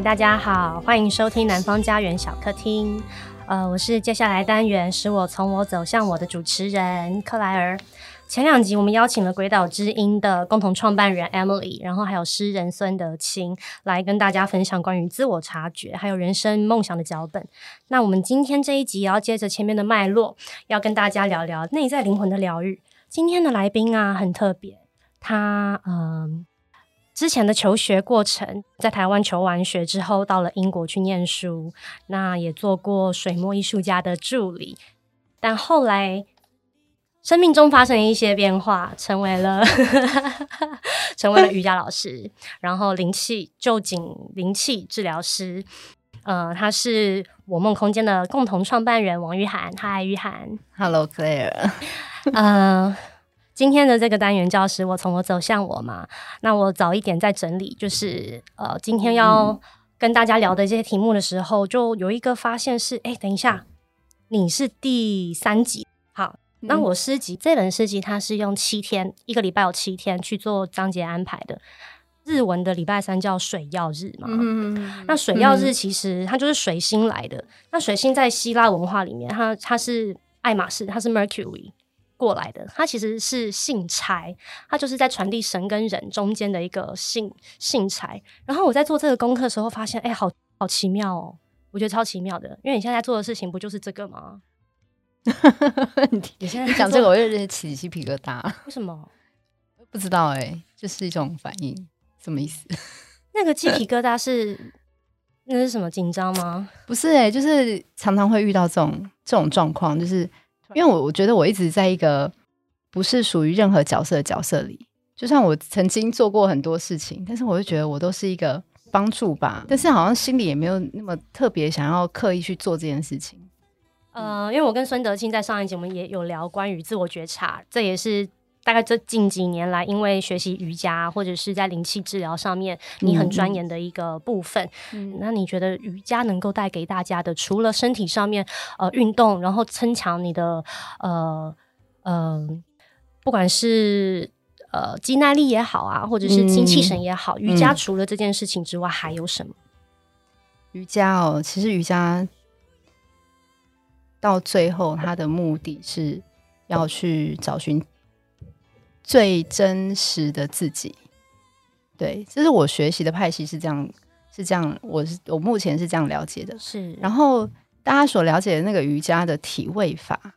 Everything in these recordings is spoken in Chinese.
大家好，欢迎收听南方家园小客厅。呃，我是接下来单元使我从我走向我的主持人克莱尔。前两集我们邀请了鬼岛之音的共同创办人 Emily，然后还有诗人孙德清来跟大家分享关于自我察觉还有人生梦想的脚本。那我们今天这一集也要接着前面的脉络，要跟大家聊聊内在灵魂的疗愈。今天的来宾啊，很特别，他嗯。之前的求学过程，在台湾求完学之后，到了英国去念书，那也做过水墨艺术家的助理，但后来生命中发生一些变化，成为了 成为了瑜伽老师，然后灵气就景灵气治疗师，呃，他是我梦空间的共同创办人王玉涵，嗨，玉涵，Hello Claire，嗯。今天的这个单元叫使我从我走向我嘛，那我早一点在整理，就是呃，今天要跟大家聊的这些题目的时候，就有一个发现是，哎，等一下，你是第三集，好，那我诗集、嗯、这本诗集它是用七天，一个礼拜有七天去做章节安排的，日文的礼拜三叫水曜日嘛，嗯、那水曜日其实它就是水星来的，那水星在希腊文化里面，它它是爱马仕，它是 Mercury。过来的，他其实是信差，他就是在传递神跟人中间的一个信信差。然后我在做这个功课的时候，发现，哎、欸，好好奇妙哦，我觉得超奇妙的，因为你现在做的事情不就是这个吗？你现在讲这个，我有点起鸡皮疙瘩。为什么？不知道哎、欸，就是一种反应，什么意思？那个鸡皮疙瘩是那是什么紧张吗？不是哎、欸，就是常常会遇到这种这种状况，就是。因为我我觉得我一直在一个不是属于任何角色的角色里，就算我曾经做过很多事情，但是我就觉得我都是一个帮助吧，但是好像心里也没有那么特别想要刻意去做这件事情。呃，因为我跟孙德清在上一集我们也有聊关于自我觉察，这也是。大概这近几年来，因为学习瑜伽或者是在灵气治疗上面，你很钻研的一个部分。嗯，那你觉得瑜伽能够带给大家的，除了身体上面呃运动，然后增强你的呃呃，不管是呃肌耐力也好啊，或者是精气神也好，嗯，瑜伽除了这件事情之外，还有什么？瑜伽哦，其实瑜伽到最后，它的目的是要去找寻。最真实的自己，对，这是我学习的派系是这样，是这样，我是我目前是这样了解的。是，然后大家所了解的那个瑜伽的体位法，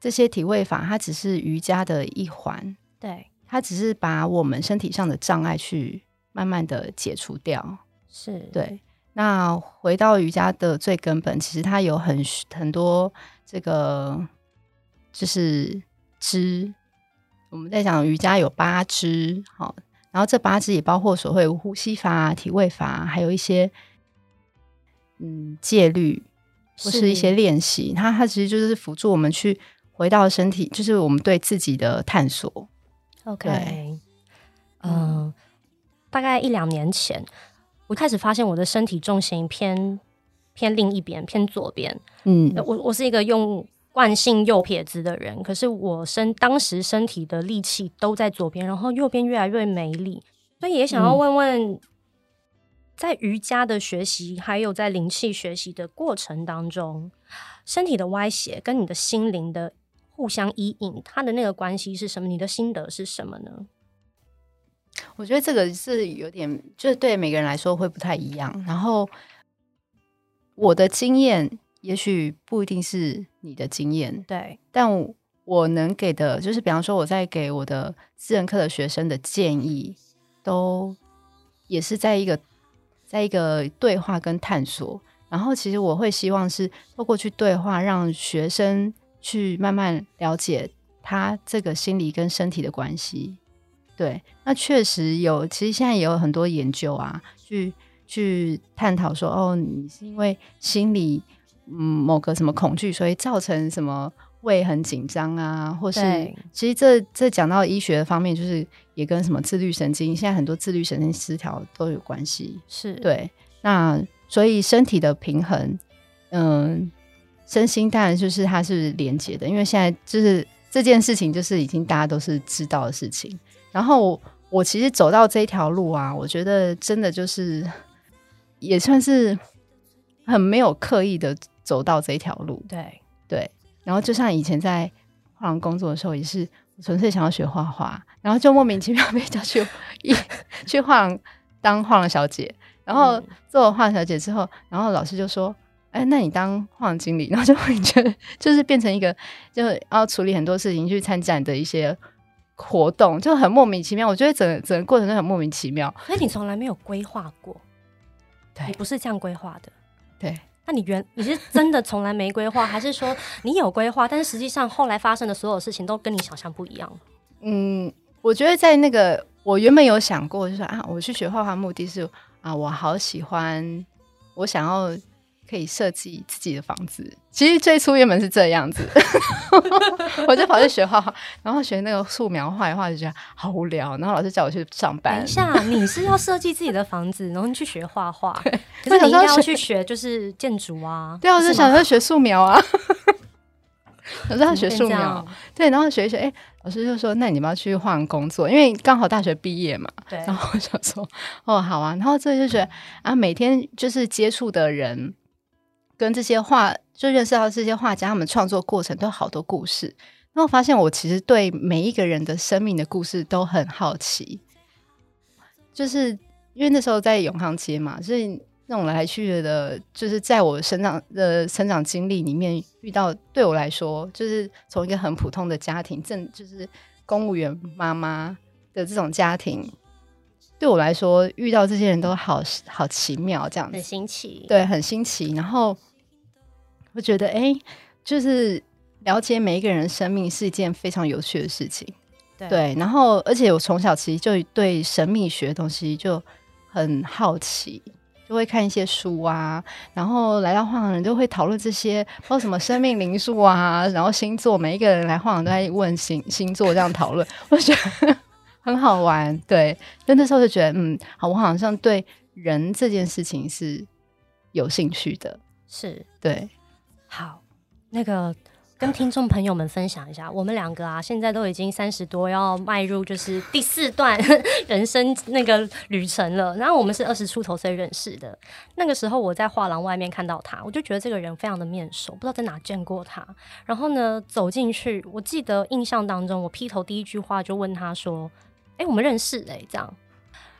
这些体位法它只是瑜伽的一环，对，它只是把我们身体上的障碍去慢慢的解除掉。是对。那回到瑜伽的最根本，其实它有很很多这个就是知。我们在讲瑜伽有八支，好，然后这八支也包括所谓呼吸法、体位法，还有一些嗯戒律或是一些练习。它它其实就是辅助我们去回到身体，就是我们对自己的探索。OK，嗯、呃，大概一两年前，我开始发现我的身体重心偏偏另一边，偏左边。嗯，我我是一个用。惯性右撇子的人，可是我身当时身体的力气都在左边，然后右边越来越没力，所以也想要问问，嗯、在瑜伽的学习还有在灵气学习的过程当中，身体的歪斜跟你的心灵的互相依应，它的那个关系是什么？你的心得是什么呢？我觉得这个是有点，就是对每个人来说会不太一样。然后我的经验。也许不一定是你的经验，对，但我能给的，就是比方说我在给我的私人课的学生的建议，都也是在一个在一个对话跟探索。然后，其实我会希望是透过去对话，让学生去慢慢了解他这个心理跟身体的关系。对，那确实有，其实现在也有很多研究啊，去去探讨说，哦，你是因为心理。嗯，某个什么恐惧，所以造成什么胃很紧张啊，或是其实这这讲到医学的方面，就是也跟什么自律神经，现在很多自律神经失调都有关系。是对，那所以身体的平衡，嗯，身心当然就是它是连接的，因为现在就是这件事情就是已经大家都是知道的事情。然后我，我其实走到这条路啊，我觉得真的就是。也算是很没有刻意的走到这条路。对对，然后就像以前在画廊工作的时候，也是纯粹想要学画画，然后就莫名其妙被叫去 一去画廊当画廊小姐，然后做了画廊小姐之后，然后老师就说：“哎，那你当画廊经理。”然后就会觉得 就是变成一个，就要处理很多事情，去参加你的一些。活动就很莫名其妙，我觉得整个整个过程都很莫名其妙。所以你从来没有规划过，对，你不是这样规划的，对。那你原 你是真的从来没规划，还是说你有规划，但是实际上后来发生的所有事情都跟你想象不一样？嗯，我觉得在那个我原本有想过，就是啊，我去学画画目的是啊，我好喜欢，我想要。可以设计自己的房子。其实最初原本是这样子，我就跑去学画画，然后学那个素描画一画，就觉得好无聊。然后老师叫我去上班。等一下，你是要设计自己的房子，然后你去学画画？可是你应该要去学就是建筑啊。对啊，我就想说学素描啊。老师要学素描，对，然后学一学，哎、欸，老师就说：“那你们要去换工作，因为刚好大学毕业嘛。”对。然后我想说：“哦，好啊。”然后这就觉得啊，每天就是接触的人。跟这些画，就认识到这些画家，他们创作过程都有好多故事。然后发现，我其实对每一个人的生命的故事都很好奇。就是因为那时候在永康街嘛，所以那种来来去去的，就是在我成长的成长经历里面遇到，对我来说，就是从一个很普通的家庭，正就是公务员妈妈的这种家庭。对我来说，遇到这些人都好好奇妙，这样子很新奇，对，很新奇。然后。我觉得，哎，就是了解每一个人的生命是一件非常有趣的事情，对。对，然后，而且我从小其实就对神秘学的东西就很好奇，就会看一些书啊。然后来到画廊人就会讨论这些，包括什么生命灵数啊，然后星座，每一个人来画廊都在问星星座这样讨论，我觉得很好玩。对，就那时候就觉得，嗯，好，我好像对人这件事情是有兴趣的，是对。好，那个跟听众朋友们分享一下，我们两个啊，现在都已经三十多，要迈入就是第四段 人生那个旅程了。然后我们是二十出头岁认识的，那个时候我在画廊外面看到他，我就觉得这个人非常的面熟，不知道在哪见过他。然后呢，走进去，我记得印象当中，我劈头第一句话就问他说：“哎、我们认识哎、？”这样。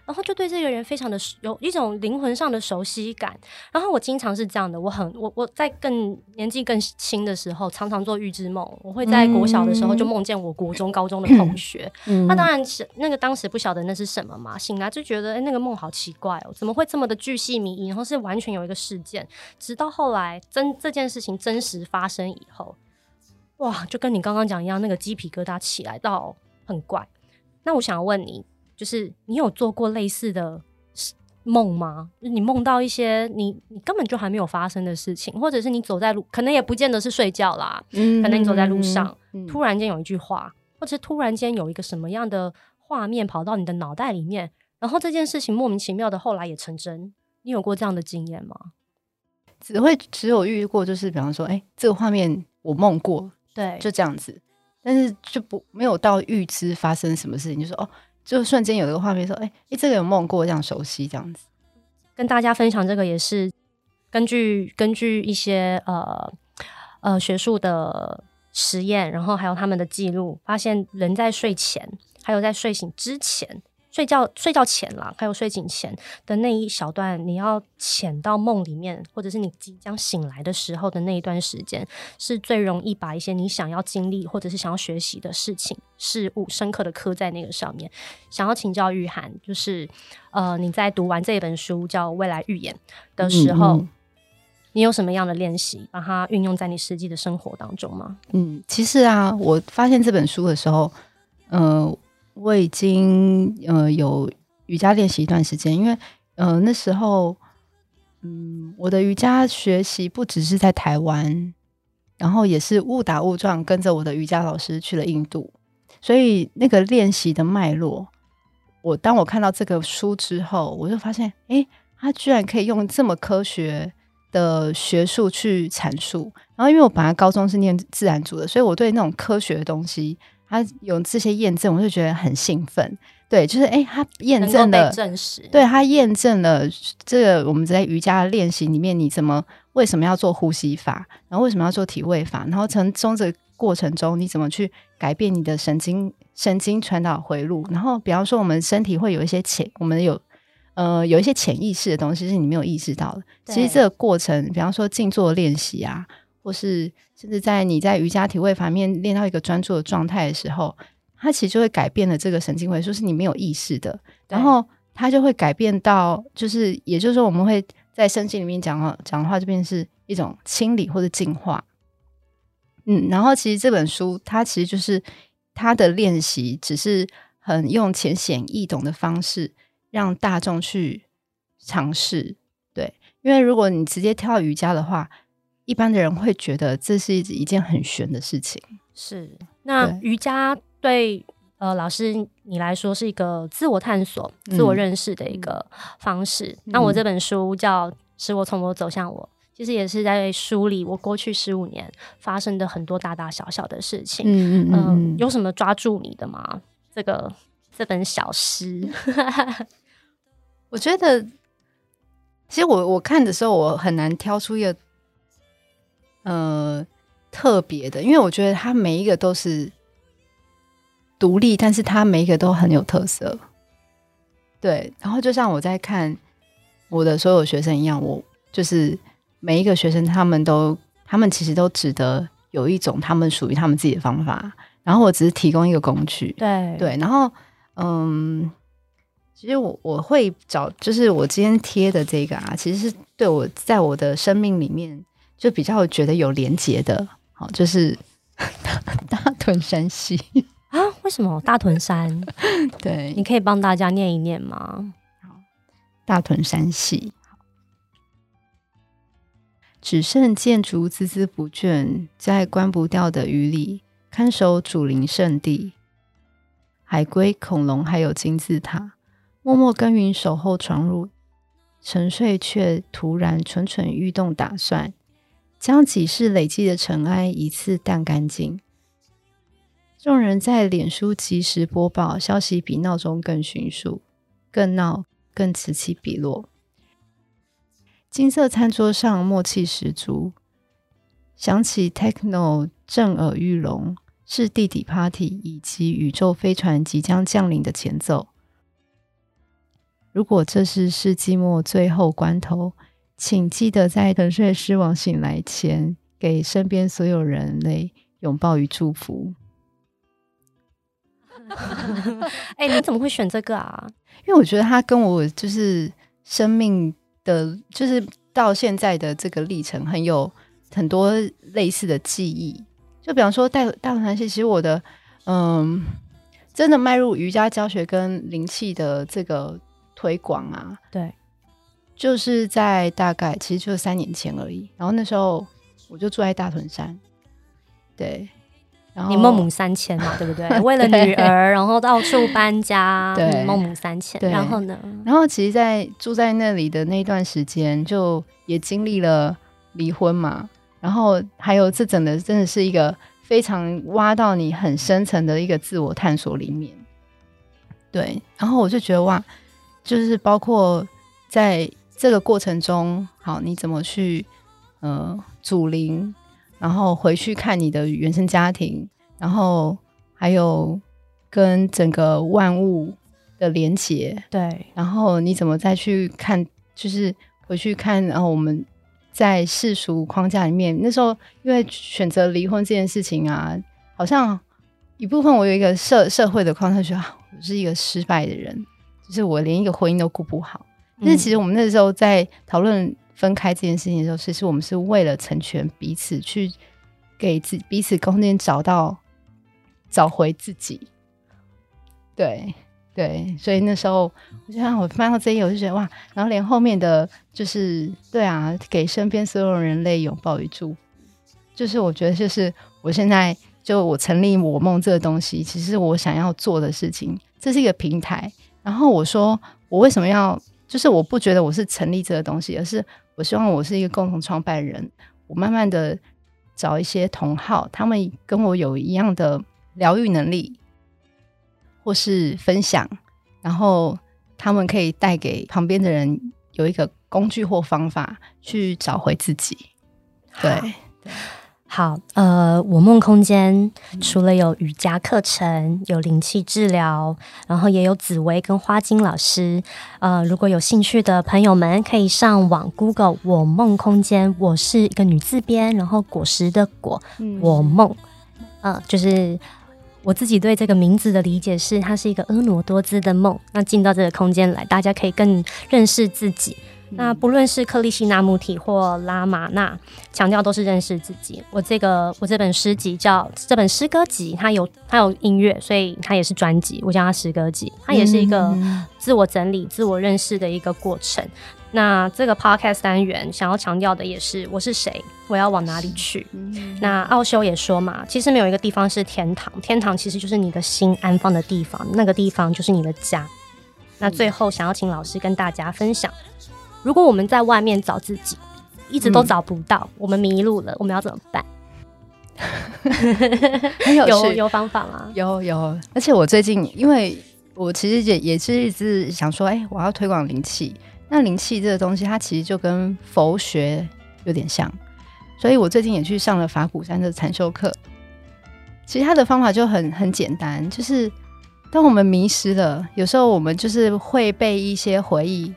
然后就对这个人非常的有一种灵魂上的熟悉感。然后我经常是这样的，我很我我在更年纪更轻的时候，常常做预知梦。我会在国小的时候就梦见我国中、高中的同 学。嗯、那当然是那个当时不晓得那是什么嘛，醒来就觉得哎，那个梦好奇怪哦，怎么会这么的巨细靡遗？然后是完全有一个事件。直到后来真这件事情真实发生以后，哇，就跟你刚刚讲一样，那个鸡皮疙瘩起来到很怪。那我想要问你。就是你有做过类似的梦吗？你梦到一些你你根本就还没有发生的事情，或者是你走在路，可能也不见得是睡觉啦，嗯、可能你走在路上，嗯、突然间有一句话，或者突然间有一个什么样的画面跑到你的脑袋里面，然后这件事情莫名其妙的后来也成真。你有过这样的经验吗？只会只有遇过，就是比方说，哎、欸，这个画面我梦过，对，就这样子，但是就不没有到预知发生什么事情，就说哦。就瞬间有一个画面说：“哎、欸，这个有梦过，这样熟悉，这样子。”跟大家分享这个也是根据根据一些呃呃学术的实验，然后还有他们的记录，发现人在睡前，还有在睡醒之前。睡觉睡觉前啦，还有睡醒前的那一小段，你要潜到梦里面，或者是你即将醒来的时候的那一段时间，是最容易把一些你想要经历或者是想要学习的事情、事物深刻的刻在那个上面。想要请教玉涵，就是呃，你在读完这本书叫《未来预言》的时候，嗯嗯，你有什么样的练习，把它运用在你实际的生活当中吗？嗯，其实啊，我发现这本书的时候，嗯、呃。我已经呃有瑜伽练习一段时间，因为呃那时候，嗯，我的瑜伽学习不只是在台湾，然后也是误打误撞跟着我的瑜伽老师去了印度，所以那个练习的脉络，我当我看到这个书之后，我就发现，诶，他居然可以用这么科学的学术去阐述。然后因为我本来高中是念自然组的，所以我对那种科学的东西。他有这些验证，我就觉得很兴奋。对，就是哎，他验证了，证实，对他验证了这个我们在瑜伽的练习里面，你怎么为什么要做呼吸法，然后为什么要做体位法，然后从中这个过程中你怎么去改变你的神经神经传导回路，然后比方说我们身体会有一些潜，我们有呃有一些潜意识的东西是你没有意识到的，其实这个过程，比方说静坐练习啊。或是甚至在你在瑜伽体位方面练到一个专注的状态的时候，它其实就会改变了这个神经回路，是你没有意识的。然后它就会改变到，就是也就是说，我们会在圣经里面讲讲的话，这边是一种清理或者净化。嗯，然后其实这本书它其实就是它的练习，只是很用浅显易懂的方式让大众去尝试。对，因为如果你直接跳瑜伽的话。一般的人会觉得这是一件很玄的事情。是，那瑜伽对呃老师你来说是一个自我探索、嗯、自我认识的一个方式。嗯、那我这本书叫《使我从我走向我》，其实也是在梳理我过去十五年发生的很多大大小小的事情。嗯嗯、呃、有什么抓住你的吗？这个这本小诗，我觉得，其实我我看的时候，我很难挑出一个。呃，特别的，因为我觉得他每一个都是独立，但是他每一个都很有特色。对，然后就像我在看我的所有学生一样，我就是每一个学生，他们都，他们其实都值得有一种他们属于他们自己的方法。然后我只是提供一个工具，对对。然后，嗯，其实我我会找，就是我今天贴的这个啊，其实是对我在我的生命里面。就比较觉得有连结的，好，就是 大屯山系啊？为什么大屯山？对，你可以帮大家念一念吗？好，大屯山系，只剩建筑孜孜不倦，在关不掉的雨里看守主灵圣地，海龟、恐龙还有金字塔，默默耕耘守候闯入，沉睡却突然蠢蠢欲动，打算。将几世累积的尘埃一次淡干净。众人在脸书即时播报消息，比闹钟更迅速、更闹、更此起彼落。金色餐桌上默契十足，响起 techno 震耳欲聋，是地底 party 以及宇宙飞船即将降临的前奏。如果这是世纪末最后关头。请记得在沉睡狮王醒来前，给身边所有人类拥抱与祝福。哎、欸，你怎么会选这个啊？因为我觉得它跟我就是生命的，就是到现在的这个历程，很有很多类似的记忆。就比方说大大屯山系，其实我的嗯，真的迈入瑜伽教学跟灵气的这个推广啊，对。就是在大概其实就三年前而已，然后那时候我就住在大屯山，对，然后你孟母三迁嘛，对不对？为了女儿，然后到处搬家，对，孟母三迁。然后呢？然后其实，在住在那里的那段时间，就也经历了离婚嘛，然后还有这整的真的是一个非常挖到你很深层的一个自我探索里面，对。然后我就觉得哇，就是包括在。这个过程中，好，你怎么去呃祖灵，然后回去看你的原生家庭，然后还有跟整个万物的连结，对，然后你怎么再去看，就是回去看，然后我们在世俗框架里面，那时候因为选择离婚这件事情啊，好像一部分我有一个社社会的框架，觉得我是一个失败的人，就是我连一个婚姻都顾不好。那其实我们那时候在讨论分开这件事情的时候，其实我们是为了成全彼此，去给自彼此空间，找到找回自己。对对，所以那时候我就让我翻到这一页，我就觉得哇，然后连后面的就是对啊，给身边所有人类拥抱与祝福，就是我觉得就是我现在就我成立我梦这个东西，其实我想要做的事情，这是一个平台。然后我说我为什么要？就是我不觉得我是成立这个东西，而是我希望我是一个共同创办人。我慢慢的找一些同好，他们跟我有一样的疗愈能力，或是分享然后他们可以带给旁边的人有一个工具或方法去找回自己。对。好，呃，我梦空间除了有瑜伽课程，有灵气治疗，然后也有紫薇跟花精老师。呃，如果有兴趣的朋友们，可以上网 Google 我梦空间。我是一个女字边，然后果实的果，我梦。嗯、呃，就是我自己对这个名字的理解是，它是一个婀娜多姿的梦。那进到这个空间来，大家可以更认识自己。那不论是克利希那穆提或拉玛那，强调都是认识自己。我这个我这本诗集叫这本诗歌集，它有它有音乐，所以它也是专辑。我叫它诗歌集，它也是一个自我整理、自我认识的一个过程。那这个 podcast 单元想要强调的也是我是谁，我要往哪里去。那奥修也说嘛，其实没有一个地方是天堂，天堂其实就是你的心安放的地方，那个地方就是你的家。那最后想要请老师跟大家分享。如果我们在外面找自己，一直都找不到，嗯、我们迷路了，我们要怎么办？很有趣，有有方法吗？有有，而且我最近，因为我其实也也是一直想说，哎、欸，我要推广灵气。那灵气这个东西，它其实就跟佛学有点像，所以我最近也去上了法鼓山的禅修课。其实他的方法就很很简单，就是当我们迷失了，有时候我们就是会被一些回忆。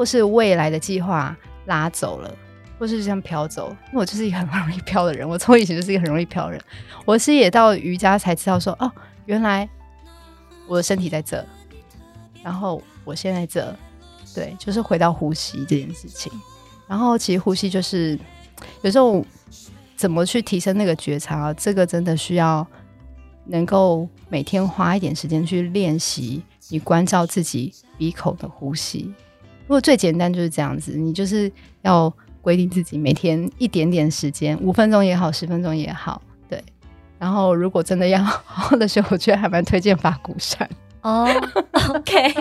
或是未来的计划拉走了，或是这样飘走。因为我就是一个很容易飘的人，我从以前就是一个很容易飘的人。我是也到瑜伽才知道说，哦，原来我的身体在这，然后我现在这，对，就是回到呼吸这件事情。然后其实呼吸就是有时候怎么去提升那个觉察，这个真的需要能够每天花一点时间去练习，你关照自己鼻口的呼吸。如果最简单就是这样子，你就是要规定自己每天一点点时间，五分钟也好，十分钟也好，对。然后如果真的要好好的学，我觉得还蛮推荐法鼓山 哦。OK，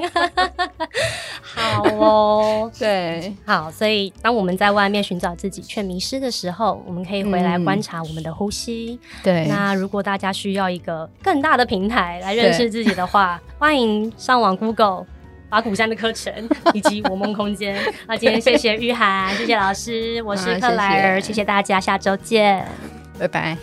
好哦，对，好。所以当我们在外面寻找自己却迷失的时候，我们可以回来观察我们的呼吸。嗯、对。那如果大家需要一个更大的平台来认识自己的话，欢迎上网 Google。法鼓山的课程以及我梦空间。那今天谢谢玉涵，谢谢老师，我是克莱儿，谢谢，谢谢大家，下周见，拜拜。